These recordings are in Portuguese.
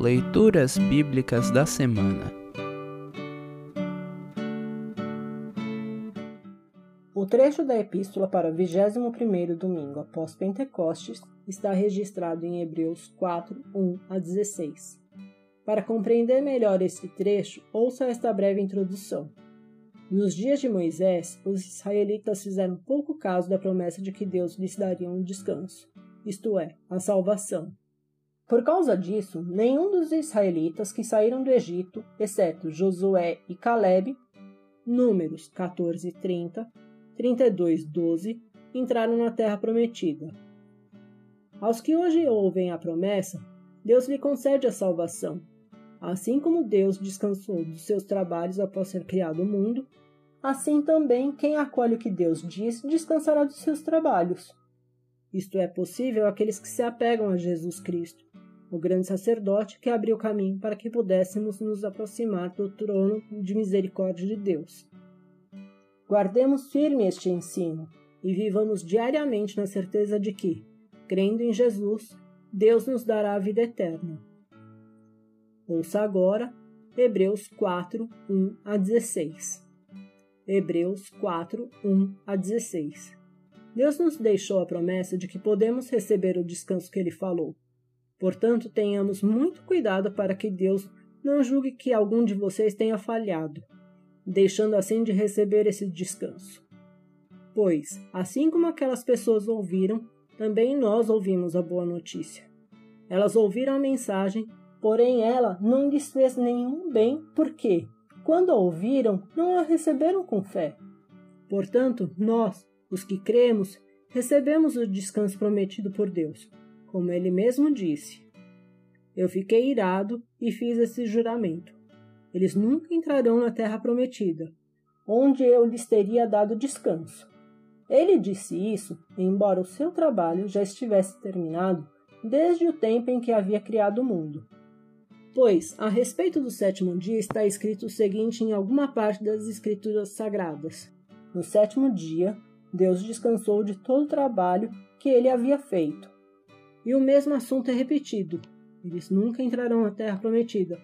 Leituras Bíblicas da Semana O trecho da epístola para o 21º domingo após Pentecostes está registrado em Hebreus 4, 1 a 16. Para compreender melhor esse trecho, ouça esta breve introdução. Nos dias de Moisés, os israelitas fizeram pouco caso da promessa de que Deus lhes daria um descanso, isto é, a salvação. Por causa disso, nenhum dos israelitas que saíram do Egito, exceto Josué e Caleb, Números 14 e 30, 32, 12, entraram na terra prometida. Aos que hoje ouvem a promessa, Deus lhe concede a salvação. Assim como Deus descansou dos seus trabalhos após ser criado o mundo, assim também quem acolhe o que Deus diz descansará dos seus trabalhos. Isto é possível àqueles que se apegam a Jesus Cristo, o grande sacerdote que abriu o caminho para que pudéssemos nos aproximar do trono de misericórdia de Deus. Guardemos firme este ensino e vivamos diariamente na certeza de que, crendo em Jesus, Deus nos dará a vida eterna. Ouça agora Hebreus 4, 1 a 16. Hebreus 4, 1 a 16. Deus nos deixou a promessa de que podemos receber o descanso que ele falou. Portanto, tenhamos muito cuidado para que Deus não julgue que algum de vocês tenha falhado deixando assim de receber esse descanso. Pois, assim como aquelas pessoas ouviram, também nós ouvimos a boa notícia. Elas ouviram a mensagem, porém ela não lhes fez nenhum bem, porque, quando a ouviram, não a receberam com fé. Portanto, nós, os que cremos, recebemos o descanso prometido por Deus, como ele mesmo disse. Eu fiquei irado e fiz esse juramento eles nunca entrarão na terra prometida, onde eu lhes teria dado descanso. Ele disse isso, embora o seu trabalho já estivesse terminado desde o tempo em que havia criado o mundo. Pois, a respeito do sétimo dia está escrito o seguinte em alguma parte das Escrituras Sagradas: No sétimo dia, Deus descansou de todo o trabalho que ele havia feito. E o mesmo assunto é repetido: eles nunca entrarão na terra prometida,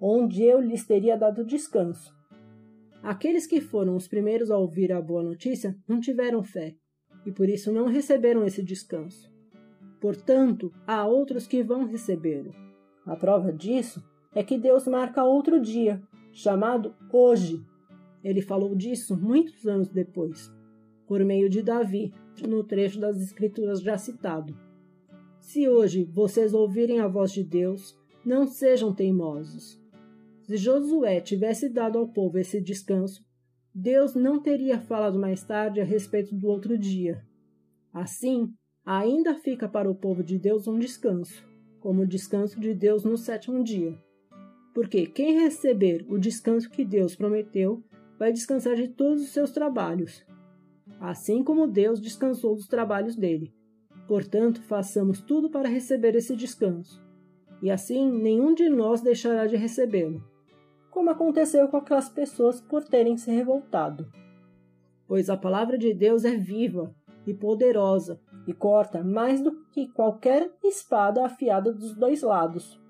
onde eu lhes teria dado descanso. Aqueles que foram os primeiros a ouvir a boa notícia não tiveram fé, e por isso não receberam esse descanso. Portanto, há outros que vão recebê-lo. A prova disso é que Deus marca outro dia, chamado Hoje. Ele falou disso muitos anos depois, por meio de Davi, no trecho das Escrituras já citado. Se hoje vocês ouvirem a voz de Deus, não sejam teimosos. Se Josué tivesse dado ao povo esse descanso, Deus não teria falado mais tarde a respeito do outro dia. Assim, ainda fica para o povo de Deus um descanso, como o descanso de Deus no sétimo dia. Porque quem receber o descanso que Deus prometeu vai descansar de todos os seus trabalhos, assim como Deus descansou dos trabalhos dele. Portanto, façamos tudo para receber esse descanso, e assim nenhum de nós deixará de recebê-lo como aconteceu com aquelas pessoas por terem se revoltado. Pois a palavra de Deus é viva e poderosa e corta mais do que qualquer espada afiada dos dois lados.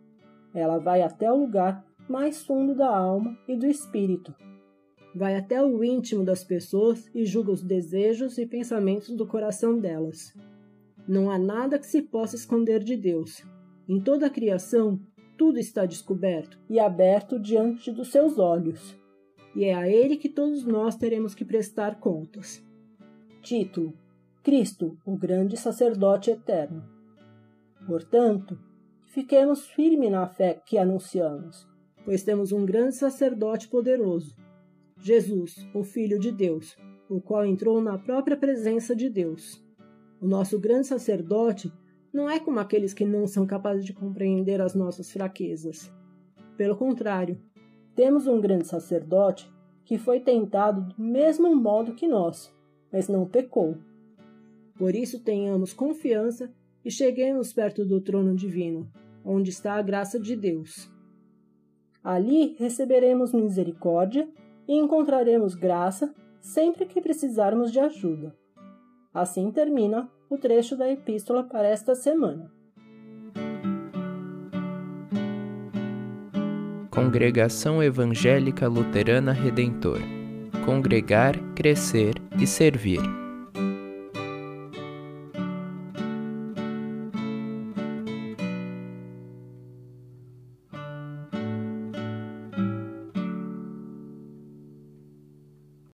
Ela vai até o lugar mais fundo da alma e do espírito. Vai até o íntimo das pessoas e julga os desejos e pensamentos do coração delas. Não há nada que se possa esconder de Deus. Em toda a criação, tudo está descoberto e aberto diante dos seus olhos, e é a ele que todos nós teremos que prestar contas. Título: Cristo, o grande sacerdote eterno. Portanto, fiquemos firmes na fé que anunciamos, pois temos um grande sacerdote poderoso, Jesus, o Filho de Deus, o qual entrou na própria presença de Deus. O nosso grande sacerdote não é como aqueles que não são capazes de compreender as nossas fraquezas. Pelo contrário, temos um grande sacerdote que foi tentado do mesmo modo que nós, mas não pecou. Por isso tenhamos confiança e cheguemos perto do trono divino, onde está a graça de Deus. Ali receberemos misericórdia e encontraremos graça sempre que precisarmos de ajuda. Assim termina o trecho da epístola para esta semana. Congregação Evangélica Luterana Redentor Congregar, Crescer e Servir.